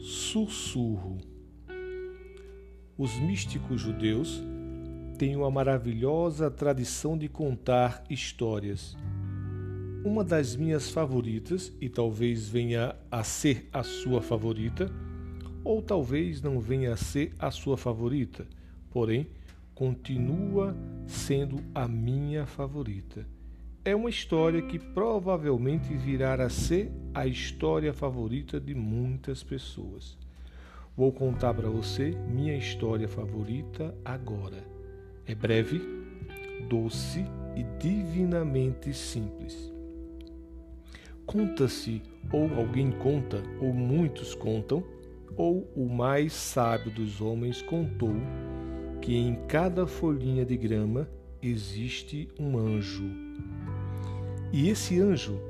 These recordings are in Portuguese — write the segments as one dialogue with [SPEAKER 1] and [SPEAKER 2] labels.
[SPEAKER 1] Sussurro. Os místicos judeus têm uma maravilhosa tradição de contar histórias. Uma das minhas favoritas, e talvez venha a ser a sua favorita, ou talvez não venha a ser a sua favorita, porém continua sendo a minha favorita. É uma história que provavelmente virá a ser a história favorita de muitas pessoas. Vou contar para você minha história favorita agora. É breve, doce e divinamente simples. Conta-se, ou alguém conta, ou muitos contam, ou o mais sábio dos homens contou que em cada folhinha de grama existe um anjo. E esse anjo,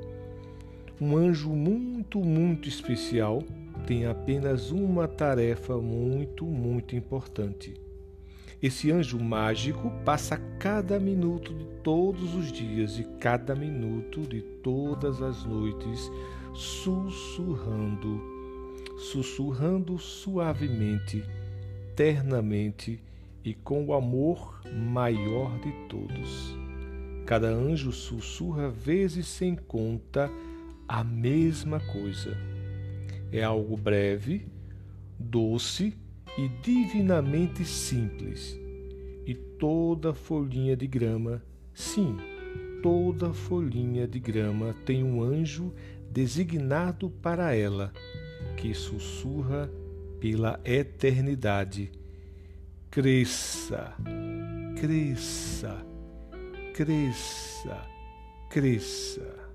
[SPEAKER 1] um anjo muito, muito especial, tem apenas uma tarefa muito, muito importante. Esse anjo mágico passa cada minuto de todos os dias e cada minuto de todas as noites sussurrando, sussurrando suavemente, ternamente e com o amor maior de todos. Cada anjo sussurra vezes sem conta a mesma coisa. É algo breve, doce e divinamente simples. E toda folhinha de grama, sim, toda folhinha de grama tem um anjo designado para ela, que sussurra pela eternidade cresça, cresça, cresça, cresça.